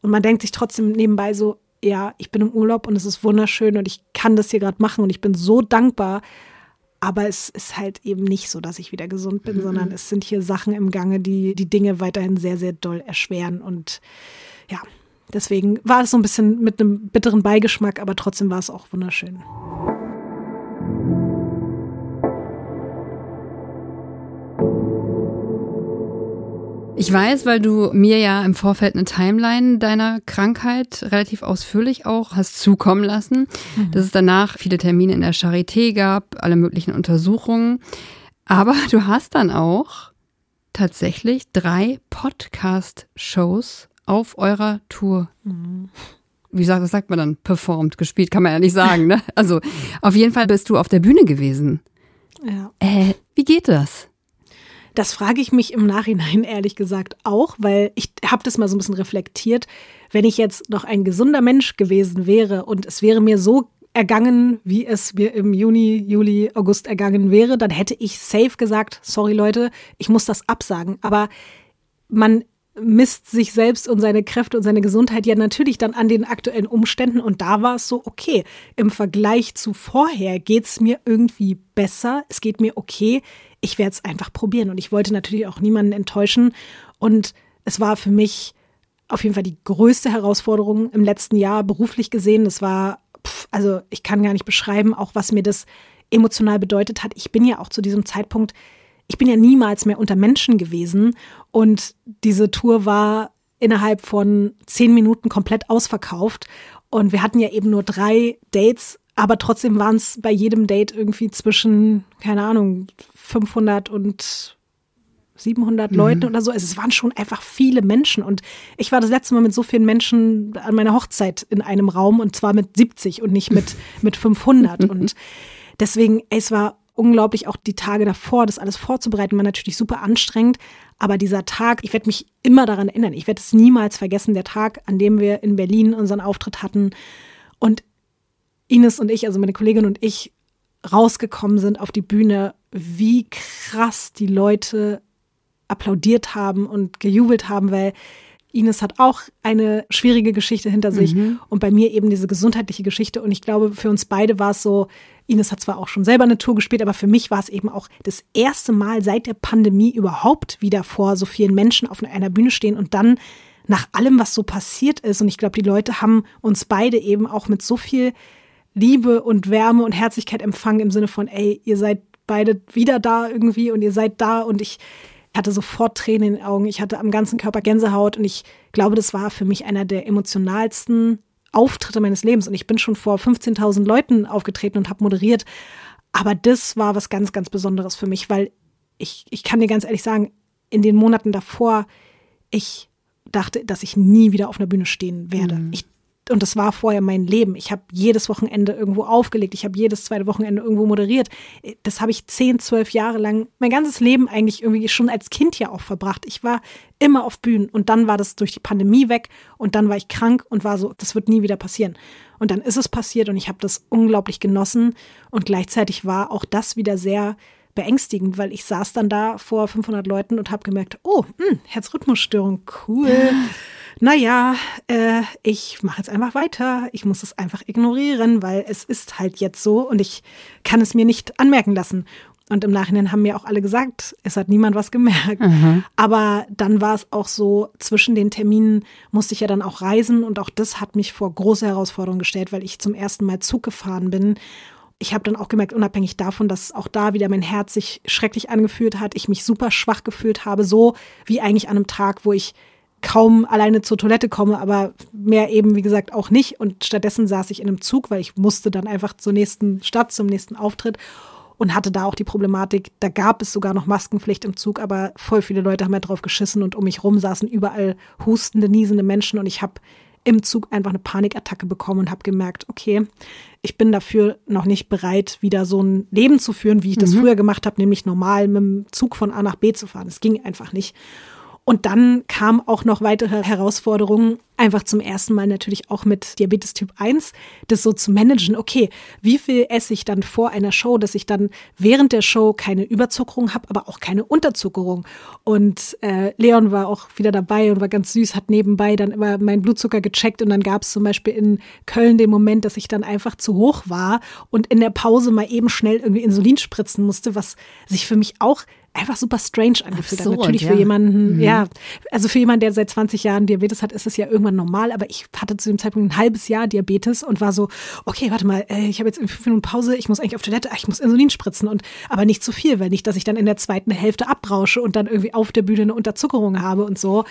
Und man denkt sich trotzdem nebenbei so, ja, ich bin im Urlaub und es ist wunderschön und ich kann das hier gerade machen und ich bin so dankbar. Aber es ist halt eben nicht so, dass ich wieder gesund bin, mhm. sondern es sind hier Sachen im Gange, die die Dinge weiterhin sehr, sehr doll erschweren. Und ja, deswegen war es so ein bisschen mit einem bitteren Beigeschmack, aber trotzdem war es auch wunderschön. Ich weiß, weil du mir ja im Vorfeld eine Timeline deiner Krankheit relativ ausführlich auch hast zukommen lassen, mhm. dass es danach viele Termine in der Charité gab, alle möglichen Untersuchungen. Aber du hast dann auch tatsächlich drei Podcast-Shows auf eurer Tour. Mhm. Wie sagt, was sagt man dann? Performt, gespielt, kann man ja nicht sagen, ne? Also auf jeden Fall bist du auf der Bühne gewesen. Ja. Äh, wie geht das? Das frage ich mich im Nachhinein (laughs) ehrlich gesagt auch, weil ich habe das mal so ein bisschen reflektiert. Wenn ich jetzt noch ein gesunder Mensch gewesen wäre und es wäre mir so ergangen, wie es mir im Juni, Juli, August ergangen wäre, dann hätte ich safe gesagt, sorry Leute, ich muss das absagen. Aber man misst sich selbst und seine Kräfte und seine Gesundheit ja natürlich dann an den aktuellen Umständen. Und da war es so, okay, im Vergleich zu vorher geht es mir irgendwie besser. Es geht mir okay. Ich werde es einfach probieren. Und ich wollte natürlich auch niemanden enttäuschen. Und es war für mich auf jeden Fall die größte Herausforderung im letzten Jahr beruflich gesehen. Das war, pff, also ich kann gar nicht beschreiben, auch was mir das emotional bedeutet hat. Ich bin ja auch zu diesem Zeitpunkt ich bin ja niemals mehr unter Menschen gewesen und diese Tour war innerhalb von zehn Minuten komplett ausverkauft und wir hatten ja eben nur drei Dates, aber trotzdem waren es bei jedem Date irgendwie zwischen, keine Ahnung, 500 und 700 mhm. Leuten oder so. Also es waren schon einfach viele Menschen. Und ich war das letzte Mal mit so vielen Menschen an meiner Hochzeit in einem Raum und zwar mit 70 und nicht mit, (laughs) mit 500. und deswegen, es war unglaublich auch die Tage davor, das alles vorzubereiten, war natürlich super anstrengend. Aber dieser Tag, ich werde mich immer daran erinnern. Ich werde es niemals vergessen, der Tag, an dem wir in Berlin unseren Auftritt hatten und Ines und ich, also meine Kollegin und ich, rausgekommen sind auf die Bühne, wie krass die Leute applaudiert haben und gejubelt haben, weil Ines hat auch eine schwierige Geschichte hinter sich mhm. und bei mir eben diese gesundheitliche Geschichte. Und ich glaube, für uns beide war es so, Ines hat zwar auch schon selber eine Tour gespielt, aber für mich war es eben auch das erste Mal seit der Pandemie überhaupt wieder vor so vielen Menschen auf einer Bühne stehen und dann nach allem, was so passiert ist. Und ich glaube, die Leute haben uns beide eben auch mit so viel Liebe und Wärme und Herzlichkeit empfangen im Sinne von, ey, ihr seid beide wieder da irgendwie und ihr seid da und ich, Ich hatte sofort Tränen in den Augen, ich hatte am ganzen Körper Gänsehaut und ich glaube, das war für mich einer der emotionalsten Auftritte meines Lebens. Und ich bin schon vor 15.000 Leuten aufgetreten und habe moderiert. Aber das war was ganz, ganz Besonderes für mich, weil ich, ich kann dir ganz ehrlich sagen, in den Monaten davor, ich dachte, dass ich nie wieder auf einer Bühne stehen werde. Mhm. Ich und das war vorher mein Leben. Ich habe jedes Wochenende irgendwo aufgelegt. Ich habe jedes zweite Wochenende irgendwo moderiert. Das habe ich zehn, zwölf Jahre lang, mein ganzes Leben eigentlich irgendwie schon als Kind ja auch verbracht. Ich war immer auf Bühnen und dann war das durch die Pandemie weg und dann war ich krank und war so, das wird nie wieder passieren. Und dann ist es passiert und ich habe das unglaublich genossen und gleichzeitig war auch das wieder sehr beängstigend, weil ich saß dann da vor 500 Leuten und habe gemerkt, oh, mh, hm, Herzrhythmusstörung, cool. naja, äh, ich mache jetzt einfach weiter. Ich muss es einfach ignorieren, weil es ist halt jetzt so und ich kann es mir nicht anmerken lassen. Und im Nachhinein haben mir auch alle gesagt, es hat niemand was gemerkt. Mhm. Aber dann war es auch so, zwischen den Terminen musste ich ja dann auch reisen und auch das hat mich vor große Herausforderungen gestellt, weil ich zum ersten Mal Zug gefahren bin ich habe dann auch gemerkt, unabhängig davon, dass auch da wieder mein Herz sich schrecklich angefühlt hat, ich mich super schwach gefühlt habe, so wie eigentlich an einem Tag, wo ich kaum alleine zur Toilette komme, aber mehr eben, wie gesagt, auch nicht. Und stattdessen saß ich in einem Zug, weil ich musste dann einfach zur nächsten Stadt, zum nächsten Auftritt und hatte da auch die Problematik, da gab es sogar noch Maskenpflicht im Zug, aber voll viele Leute haben ja drauf geschissen und um mich rum saßen überall hustende, niesende Menschen und ich habe im Zug einfach eine Panikattacke bekommen und habe gemerkt, okay, ich bin dafür noch nicht bereit, wieder so ein Leben zu führen, wie ich das mhm. früher gemacht habe, nämlich normal mit dem Zug von A nach B zu fahren. Das ging einfach nicht. Und dann kam auch noch weitere Herausforderungen, einfach zum ersten Mal natürlich auch mit Diabetes Typ 1, das so zu managen. Okay, wie viel esse ich dann vor einer Show, dass ich dann während der Show keine Überzuckerung habe, aber auch keine Unterzuckerung. Und äh, Leon war auch wieder dabei und war ganz süß, hat nebenbei dann immer meinen Blutzucker gecheckt und dann gab es zum Beispiel in Köln den Moment, dass ich dann einfach zu hoch war und in der Pause mal eben schnell irgendwie Insulin spritzen musste, was sich für mich auch einfach super strange angefühlt hat. Natürlich ja. für jemanden, mhm. ja, also für jemanden, der seit 20 Jahren Diabetes hat, ist es ja irgendwann normal, aber ich hatte zu dem Zeitpunkt ein halbes Jahr Diabetes und war so, okay, warte mal, äh, ich habe jetzt fünf Minuten Pause, ich muss eigentlich auf Toilette, ich muss Insulin spritzen und aber nicht zu viel, weil nicht, dass ich dann in der zweiten Hälfte abbrausche und dann irgendwie auf der Bühne eine Unterzuckerung habe und so.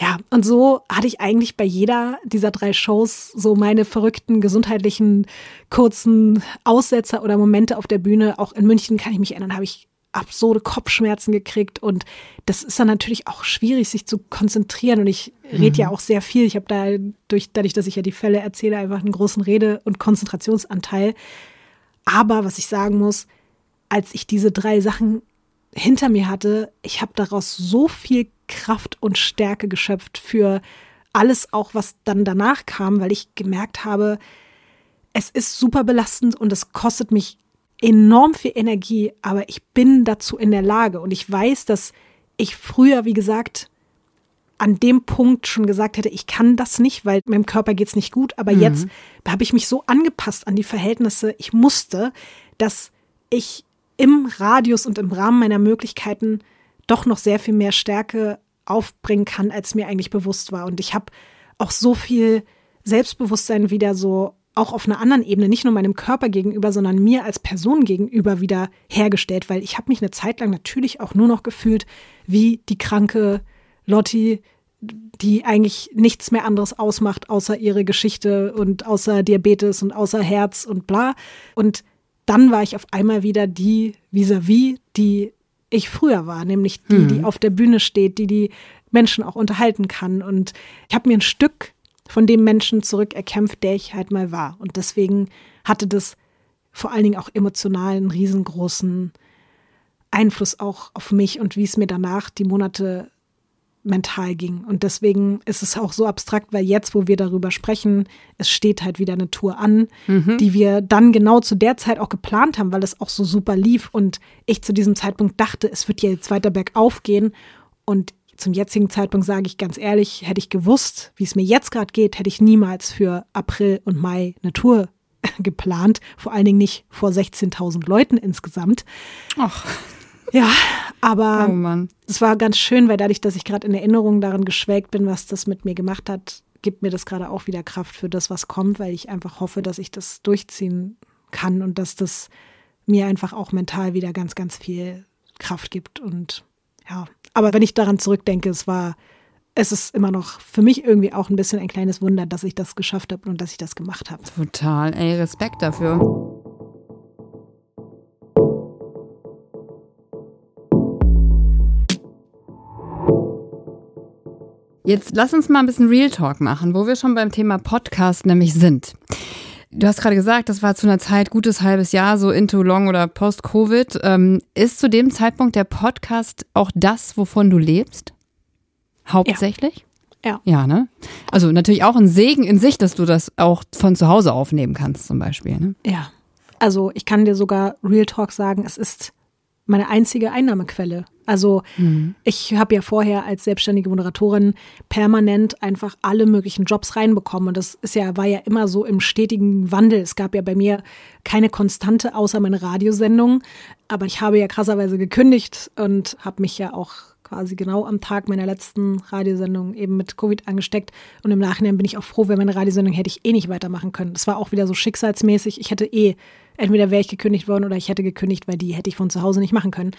Ja, und so hatte ich eigentlich bei jeder dieser drei Shows so meine verrückten gesundheitlichen kurzen Aussetzer oder Momente auf der Bühne. Auch in München kann ich mich erinnern, habe ich absurde Kopfschmerzen gekriegt und das ist dann natürlich auch schwierig, sich zu konzentrieren und ich rede mhm. ja auch sehr viel. Ich habe da durch, dadurch, dass ich ja die Fälle erzähle, einfach einen großen Rede- und Konzentrationsanteil. Aber was ich sagen muss, als ich diese drei Sachen hinter mir hatte, ich habe daraus so viel Kraft und Stärke geschöpft für alles auch, was dann danach kam, weil ich gemerkt habe, es ist super belastend und es kostet mich enorm viel Energie, aber ich bin dazu in der Lage und ich weiß, dass ich früher, wie gesagt, an dem Punkt schon gesagt hätte, ich kann das nicht, weil meinem Körper geht es nicht gut. Aber mhm. jetzt habe ich mich so angepasst an die Verhältnisse, ich musste, dass ich im Radius und im Rahmen meiner Möglichkeiten doch noch sehr viel mehr Stärke aufbringen kann, als mir eigentlich bewusst war. Und ich habe auch so viel Selbstbewusstsein wieder so auch auf einer anderen Ebene, nicht nur meinem Körper gegenüber, sondern mir als Person gegenüber wieder hergestellt, weil ich habe mich eine Zeit lang natürlich auch nur noch gefühlt wie die kranke Lotti, die eigentlich nichts mehr anderes ausmacht, außer ihre Geschichte und außer Diabetes und außer Herz und bla. Und dann war ich auf einmal wieder die vis-à-vis, -vis, die ich früher war, nämlich die, mhm. die auf der Bühne steht, die die Menschen auch unterhalten kann. Und ich habe mir ein Stück von dem Menschen zurückerkämpft, der ich halt mal war. Und deswegen hatte das vor allen Dingen auch emotional einen riesengroßen Einfluss auch auf mich und wie es mir danach die Monate mental ging. Und deswegen ist es auch so abstrakt, weil jetzt, wo wir darüber sprechen, es steht halt wieder eine Tour an, mhm. die wir dann genau zu der Zeit auch geplant haben, weil es auch so super lief und ich zu diesem Zeitpunkt dachte, es wird ja jetzt weiter bergauf gehen. Und zum jetzigen Zeitpunkt sage ich ganz ehrlich, hätte ich gewusst, wie es mir jetzt gerade geht, hätte ich niemals für April und Mai eine Tour (laughs) geplant. Vor allen Dingen nicht vor 16.000 Leuten insgesamt. Ach. Ja, aber oh es war ganz schön, weil dadurch, dass ich gerade in Erinnerung daran geschwelgt bin, was das mit mir gemacht hat, gibt mir das gerade auch wieder Kraft für das, was kommt, weil ich einfach hoffe, dass ich das durchziehen kann und dass das mir einfach auch mental wieder ganz, ganz viel Kraft gibt und ja, Aber wenn ich daran zurückdenke, es war, es ist immer noch für mich irgendwie auch ein bisschen ein kleines Wunder, dass ich das geschafft habe und dass ich das gemacht habe. Total, ey, Respekt dafür. Jetzt lass uns mal ein bisschen Real Talk machen, wo wir schon beim Thema Podcast nämlich sind. Du hast gerade gesagt, das war zu einer Zeit gutes halbes Jahr, so into long oder post-Covid. Ähm, ist zu dem Zeitpunkt der Podcast auch das, wovon du lebst? Hauptsächlich? Ja. Ja, ne? Also natürlich auch ein Segen in sich, dass du das auch von zu Hause aufnehmen kannst, zum Beispiel. Ne? Ja. Also ich kann dir sogar Real Talk sagen, es ist meine einzige Einnahmequelle. Also mhm. ich habe ja vorher als selbstständige Moderatorin permanent einfach alle möglichen Jobs reinbekommen und das ist ja war ja immer so im stetigen Wandel. Es gab ja bei mir keine Konstante außer meine Radiosendung, aber ich habe ja krasserweise gekündigt und habe mich ja auch quasi genau am Tag meiner letzten Radiosendung eben mit Covid angesteckt. Und im Nachhinein bin ich auch froh, wenn meine Radiosendung hätte ich eh nicht weitermachen können. Das war auch wieder so schicksalsmäßig. Ich hätte eh, entweder wäre ich gekündigt worden oder ich hätte gekündigt, weil die hätte ich von zu Hause nicht machen können.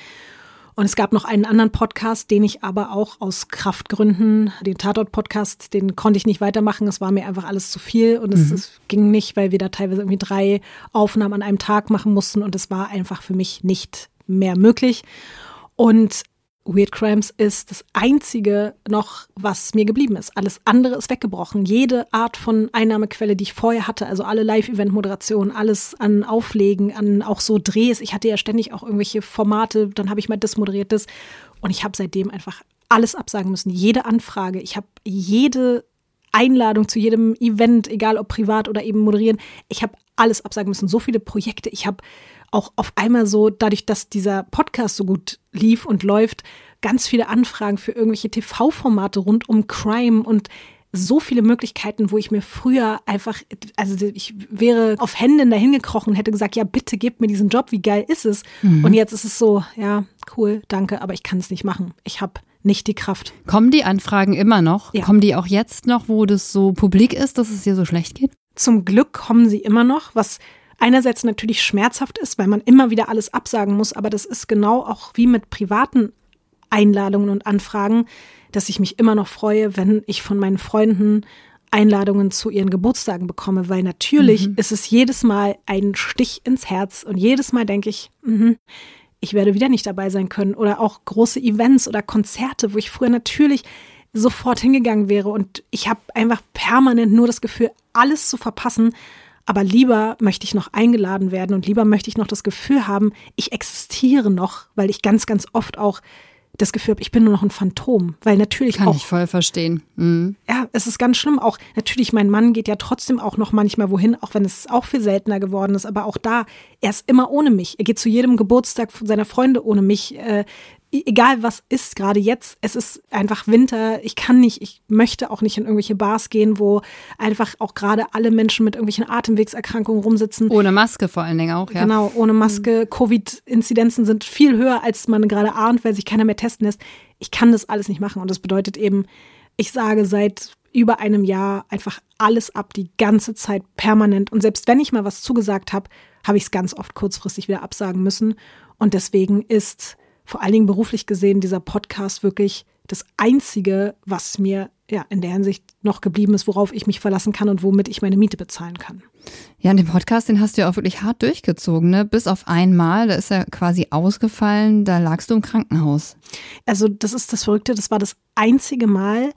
Und es gab noch einen anderen Podcast, den ich aber auch aus Kraftgründen, den Tatort-Podcast, den konnte ich nicht weitermachen. Es war mir einfach alles zu viel und es, mhm. es, ging nicht, weil wir da teilweise irgendwie drei Aufnahmen an einem Tag machen mussten und es war einfach für mich nicht mehr möglich. Und Weird Crimes ist das einzige noch, was mir geblieben ist. Alles andere ist weggebrochen. Jede Art von Einnahmequelle, die ich vorher hatte, also alle Live-Event-Moderationen, alles an Auflegen, an auch so Drehs. Ich hatte ja ständig auch irgendwelche Formate, dann habe ich mal das moderiert, das. Und ich habe seitdem einfach alles absagen müssen. Jede Anfrage. Ich habe jede Einladung zu jedem Event, egal ob privat oder eben moderieren. Ich habe alles absagen müssen. So viele Projekte. Ich habe auch auf einmal so, dadurch, dass dieser Podcast so gut lief und läuft, ganz viele Anfragen für irgendwelche TV-Formate rund um Crime und so viele Möglichkeiten, wo ich mir früher einfach, also ich wäre auf Händen dahin gekrochen und hätte gesagt, ja, bitte gib mir diesen Job, wie geil ist es? Mhm. Und jetzt ist es so, ja, cool, danke, aber ich kann es nicht machen. Ich habe nicht die Kraft. Kommen die Anfragen immer noch? Ja. Kommen die auch jetzt noch, wo das so publik ist, dass es dir so schlecht geht? Zum Glück kommen sie immer noch, was einerseits natürlich schmerzhaft ist, weil man immer wieder alles absagen muss, aber das ist genau auch wie mit privaten Einladungen und Anfragen, dass ich mich immer noch freue, wenn ich von meinen Freunden Einladungen zu ihren Geburtstagen bekomme, weil natürlich mhm. ist es jedes Mal ein Stich ins Herz und jedes Mal denke ich, mh, ich werde wieder nicht dabei sein können oder auch große Events oder Konzerte, wo ich früher natürlich sofort hingegangen wäre und ich habe einfach permanent nur das Gefühl, alles zu verpassen, aber lieber möchte ich noch eingeladen werden und lieber möchte ich noch das Gefühl haben, ich existiere noch, weil ich ganz, ganz oft auch das Gefühl habe, ich bin nur noch ein Phantom, weil natürlich Kann auch. ich voll verstehen. Mhm. Ja, es ist ganz schlimm. Auch natürlich, mein Mann geht ja trotzdem auch noch manchmal wohin, auch wenn es auch viel seltener geworden ist. Aber auch da, er ist immer ohne mich. Er geht zu jedem Geburtstag seiner Freunde ohne mich. Äh, egal was ist, gerade jetzt, es ist einfach Winter. Ich kann nicht, ich möchte auch nicht in irgendwelche Bars gehen, wo einfach auch gerade alle Menschen mit irgendwelchen Atemwegserkrankungen rumsitzen. Ohne Maske vor allen Dingen auch, ja. Genau, ohne Maske. Mhm. Covid-Inzidenzen sind viel höher, als man gerade ahnt, weil sich keiner mehr testen lässt. Ich kann das alles nicht machen. Und das bedeutet eben, ich sage seit über einem Jahr einfach alles ab, die ganze Zeit permanent. Und selbst wenn ich mal was zugesagt habe, habe ich es ganz oft kurzfristig wieder absagen müssen. Und deswegen ist vor allen Dingen beruflich gesehen dieser Podcast wirklich das Einzige, was mir ja in der Hinsicht noch geblieben ist, worauf ich mich verlassen kann und womit ich meine Miete bezahlen kann. Ja, und den Podcast, den hast du ja auch wirklich hart durchgezogen, ne? Bis auf einmal, da ist er quasi ausgefallen, da lagst du im Krankenhaus. Also, das ist das Verrückte, das war das einzige Mal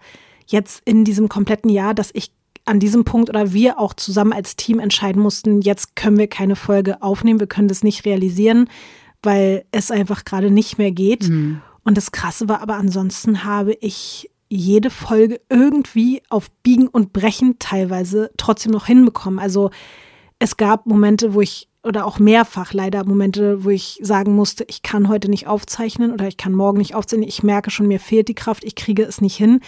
jetzt in diesem kompletten Jahr, dass ich an diesem Punkt oder wir auch zusammen als Team entscheiden mussten, jetzt können wir keine Folge aufnehmen, wir können das nicht realisieren weil es einfach gerade nicht mehr geht. Mhm. Und das Krasse war aber, ansonsten habe ich jede Folge irgendwie auf Biegen und Brechen teilweise trotzdem noch hinbekommen. Also es gab Momente, wo ich, oder auch mehrfach leider Momente, wo ich sagen musste, ich kann heute nicht aufzeichnen oder ich kann morgen nicht aufzeichnen. Ich merke schon, mir fehlt die Kraft, ich kriege es nicht hin.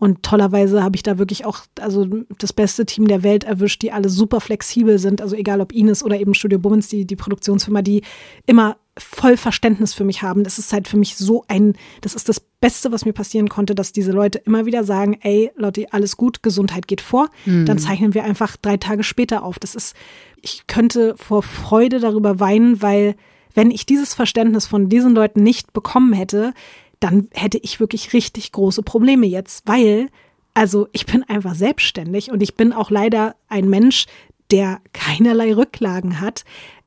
Und tollerweise habe ich da wirklich auch also das beste Team der Welt erwischt, die alle super flexibel sind. Also egal ob Ines oder eben Studio Bummens, die, die Produktionsfirma, die immer voll Verständnis für mich haben. Das ist halt für mich so ein, das ist das Beste, was mir passieren konnte, dass diese Leute immer wieder sagen, ey, Lotti, alles gut, Gesundheit geht vor. Mhm. Dann zeichnen wir einfach drei Tage später auf. Das ist, ich könnte vor Freude darüber weinen, weil wenn ich dieses Verständnis von diesen Leuten nicht bekommen hätte, dann hätte ich wirklich richtig große Probleme jetzt, weil, also ich bin einfach selbstständig und ich bin auch leider ein Mensch, der keinerlei Rücklagen hat.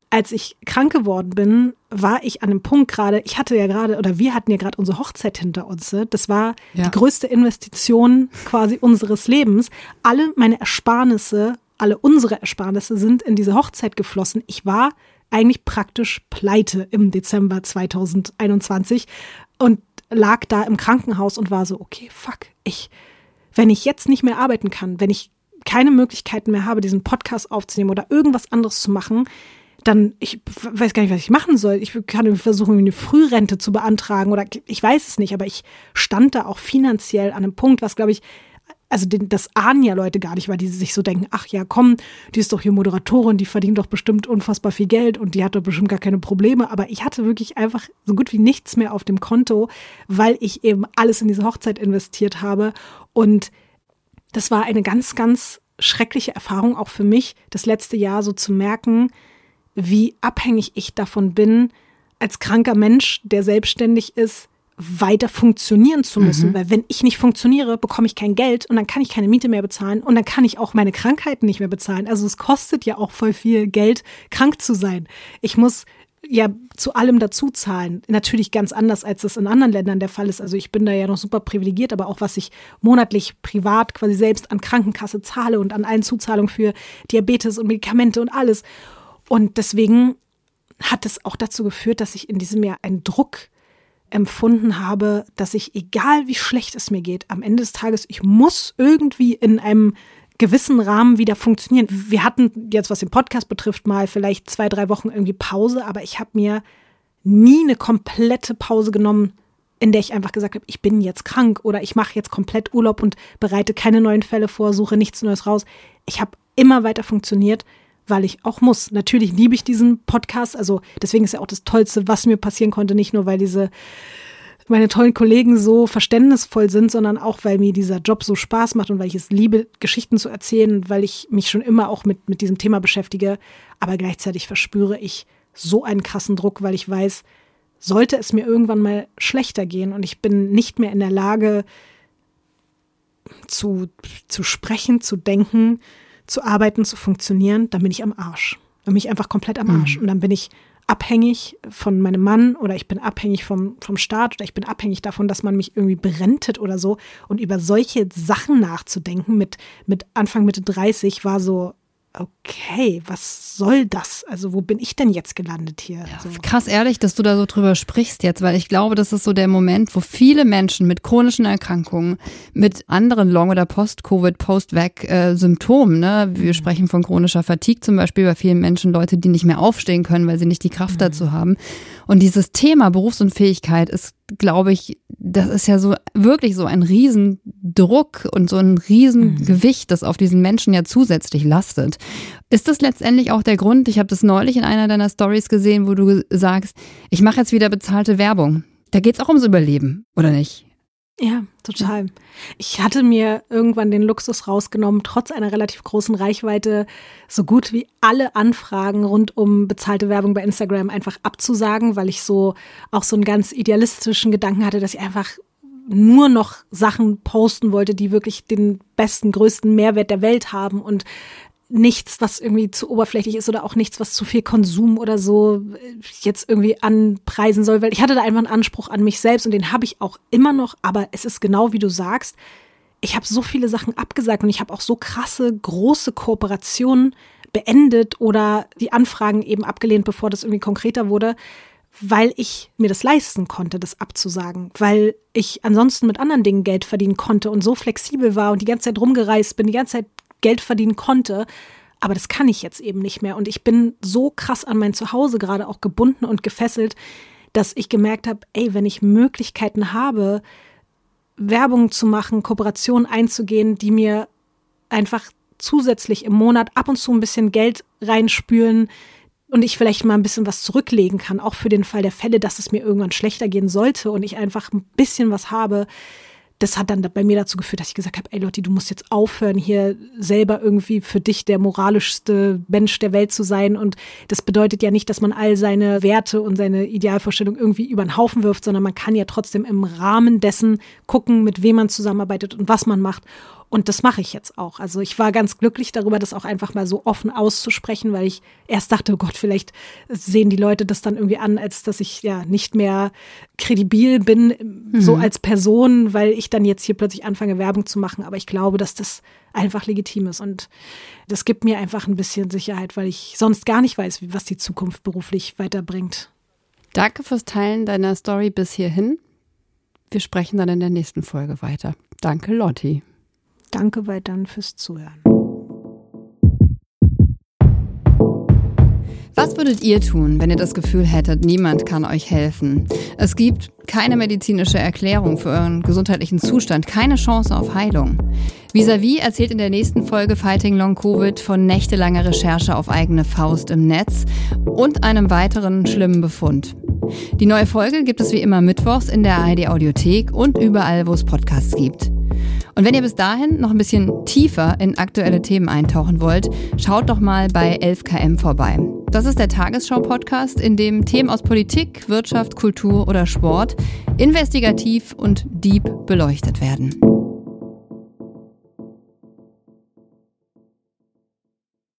Als ich krank geworden bin, war ich an einem Punkt gerade, ich hatte ja gerade, oder wir hatten ja gerade unsere Hochzeit hinter uns. Ne? Das war ja. die größte Investition quasi unseres Lebens. Alle meine Ersparnisse, alle unsere Ersparnisse sind in diese Hochzeit geflossen. Ich war eigentlich praktisch pleite im Dezember 2021 und lag da im Krankenhaus und war so, okay, fuck, ich, wenn ich jetzt nicht mehr arbeiten kann, wenn ich keine Möglichkeiten mehr habe, diesen Podcast aufzunehmen oder irgendwas anderes zu machen, dann, ich weiß gar nicht, was ich machen soll. Ich kann versuchen, eine Frührente zu beantragen oder ich weiß es nicht, aber ich stand da auch finanziell an einem Punkt, was, glaube ich, also den, das ahnen ja Leute gar nicht, weil die sich so denken, ach ja, komm, die ist doch hier Moderatorin, die verdient doch bestimmt unfassbar viel Geld und die hat doch bestimmt gar keine Probleme. Aber ich hatte wirklich einfach so gut wie nichts mehr auf dem Konto, weil ich eben alles in diese Hochzeit investiert habe. Und das war eine ganz, ganz schreckliche Erfahrung auch für mich, das letzte Jahr so zu merken, wie abhängig ich davon bin, als kranker Mensch, der selbstständig ist, weiter funktionieren zu müssen. Mhm. Weil wenn ich nicht funktioniere, bekomme ich kein Geld und dann kann ich keine Miete mehr bezahlen und dann kann ich auch meine Krankheiten nicht mehr bezahlen. Also es kostet ja auch voll viel Geld, krank zu sein. Ich muss ja zu allem dazu zahlen. Natürlich ganz anders, als es in anderen Ländern der Fall ist. Also ich bin da ja noch super privilegiert, aber auch was ich monatlich privat quasi selbst an Krankenkasse zahle und an allen Zuzahlungen für Diabetes und Medikamente und alles. Und deswegen hat es auch dazu geführt, dass ich in diesem Jahr einen Druck empfunden habe, dass ich, egal wie schlecht es mir geht, am Ende des Tages, ich muss irgendwie in einem gewissen Rahmen wieder funktionieren. Wir hatten jetzt, was den Podcast betrifft, mal vielleicht zwei, drei Wochen irgendwie Pause, aber ich habe mir nie eine komplette Pause genommen, in der ich einfach gesagt habe, ich bin jetzt krank oder ich mache jetzt komplett Urlaub und bereite keine neuen Fälle vor, suche nichts Neues raus. Ich habe immer weiter funktioniert weil ich auch muss. Natürlich liebe ich diesen Podcast, also deswegen ist er auch das Tollste, was mir passieren konnte, nicht nur weil diese meine tollen Kollegen so verständnisvoll sind, sondern auch, weil mir dieser Job so Spaß macht und weil ich es liebe, Geschichten zu erzählen, weil ich mich schon immer auch mit, mit diesem Thema beschäftige. Aber gleichzeitig verspüre ich so einen krassen Druck, weil ich weiß, sollte es mir irgendwann mal schlechter gehen und ich bin nicht mehr in der Lage zu, zu sprechen, zu denken, zu arbeiten, zu funktionieren, dann bin ich am Arsch. Dann bin ich einfach komplett am Arsch. Mhm. Und dann bin ich abhängig von meinem Mann oder ich bin abhängig vom, vom Staat oder ich bin abhängig davon, dass man mich irgendwie berentet oder so. Und über solche Sachen nachzudenken mit, mit Anfang, Mitte 30 war so, okay, was soll das? Also wo bin ich denn jetzt gelandet hier? Ja, so. Krass ehrlich, dass du da so drüber sprichst jetzt, weil ich glaube, das ist so der Moment, wo viele Menschen mit chronischen Erkrankungen, mit anderen Long- oder Post-Covid, Post-Vac-Symptomen, ne? wir mhm. sprechen von chronischer Fatigue zum Beispiel bei vielen Menschen, Leute, die nicht mehr aufstehen können, weil sie nicht die Kraft mhm. dazu haben. Und dieses Thema Berufsunfähigkeit ist glaube ich, das ist ja so wirklich so ein Riesendruck und so ein Riesengewicht, das auf diesen Menschen ja zusätzlich lastet. Ist das letztendlich auch der Grund? Ich habe das neulich in einer deiner Stories gesehen, wo du sagst, ich mache jetzt wieder bezahlte Werbung. Da geht es auch ums Überleben, oder nicht? Ja, total. Ich hatte mir irgendwann den Luxus rausgenommen, trotz einer relativ großen Reichweite so gut wie alle Anfragen rund um bezahlte Werbung bei Instagram einfach abzusagen, weil ich so auch so einen ganz idealistischen Gedanken hatte, dass ich einfach nur noch Sachen posten wollte, die wirklich den besten, größten Mehrwert der Welt haben und nichts, was irgendwie zu oberflächlich ist oder auch nichts, was zu viel Konsum oder so äh, jetzt irgendwie anpreisen soll, weil ich hatte da einfach einen Anspruch an mich selbst und den habe ich auch immer noch, aber es ist genau wie du sagst, ich habe so viele Sachen abgesagt und ich habe auch so krasse, große Kooperationen beendet oder die Anfragen eben abgelehnt, bevor das irgendwie konkreter wurde, weil ich mir das leisten konnte, das abzusagen, weil ich ansonsten mit anderen Dingen Geld verdienen konnte und so flexibel war und die ganze Zeit rumgereist bin, die ganze Zeit Geld verdienen konnte. Aber das kann ich jetzt eben nicht mehr. Und ich bin so krass an mein Zuhause gerade auch gebunden und gefesselt, dass ich gemerkt habe, ey, wenn ich Möglichkeiten habe, Werbung zu machen, Kooperationen einzugehen, die mir einfach zusätzlich im Monat ab und zu ein bisschen Geld reinspülen und ich vielleicht mal ein bisschen was zurücklegen kann, auch für den Fall der Fälle, dass es mir irgendwann schlechter gehen sollte und ich einfach ein bisschen was habe, das hat dann bei mir dazu geführt, dass ich gesagt habe, ey Lotti, du musst jetzt aufhören, hier selber irgendwie für dich der moralischste Mensch der Welt zu sein. Und das bedeutet ja nicht, dass man all seine Werte und seine Idealvorstellungen irgendwie über den Haufen wirft, sondern man kann ja trotzdem im Rahmen dessen gucken, mit wem man zusammenarbeitet und was man macht. Und das mache ich jetzt auch. Also ich war ganz glücklich darüber, das auch einfach mal so offen auszusprechen, weil ich erst dachte, oh Gott, vielleicht sehen die Leute das dann irgendwie an, als dass ich ja nicht mehr kredibil bin, mhm. so als Person, weil ich dann jetzt hier plötzlich anfange, Werbung zu machen. Aber ich glaube, dass das einfach legitim ist. Und das gibt mir einfach ein bisschen Sicherheit, weil ich sonst gar nicht weiß, was die Zukunft beruflich weiterbringt. Danke fürs Teilen deiner Story bis hierhin. Wir sprechen dann in der nächsten Folge weiter. Danke, Lotti. Danke weiterhin fürs Zuhören. Was würdet ihr tun, wenn ihr das Gefühl hättet, niemand kann euch helfen? Es gibt keine medizinische Erklärung für euren gesundheitlichen Zustand, keine Chance auf Heilung. Visavi erzählt in der nächsten Folge Fighting Long Covid von nächtelanger Recherche auf eigene Faust im Netz und einem weiteren schlimmen Befund. Die neue Folge gibt es wie immer mittwochs in der ARD Audiothek und überall, wo es Podcasts gibt. Und wenn ihr bis dahin noch ein bisschen tiefer in aktuelle Themen eintauchen wollt, schaut doch mal bei 11KM vorbei. Das ist der Tagesschau-Podcast, in dem Themen aus Politik, Wirtschaft, Kultur oder Sport investigativ und deep beleuchtet werden.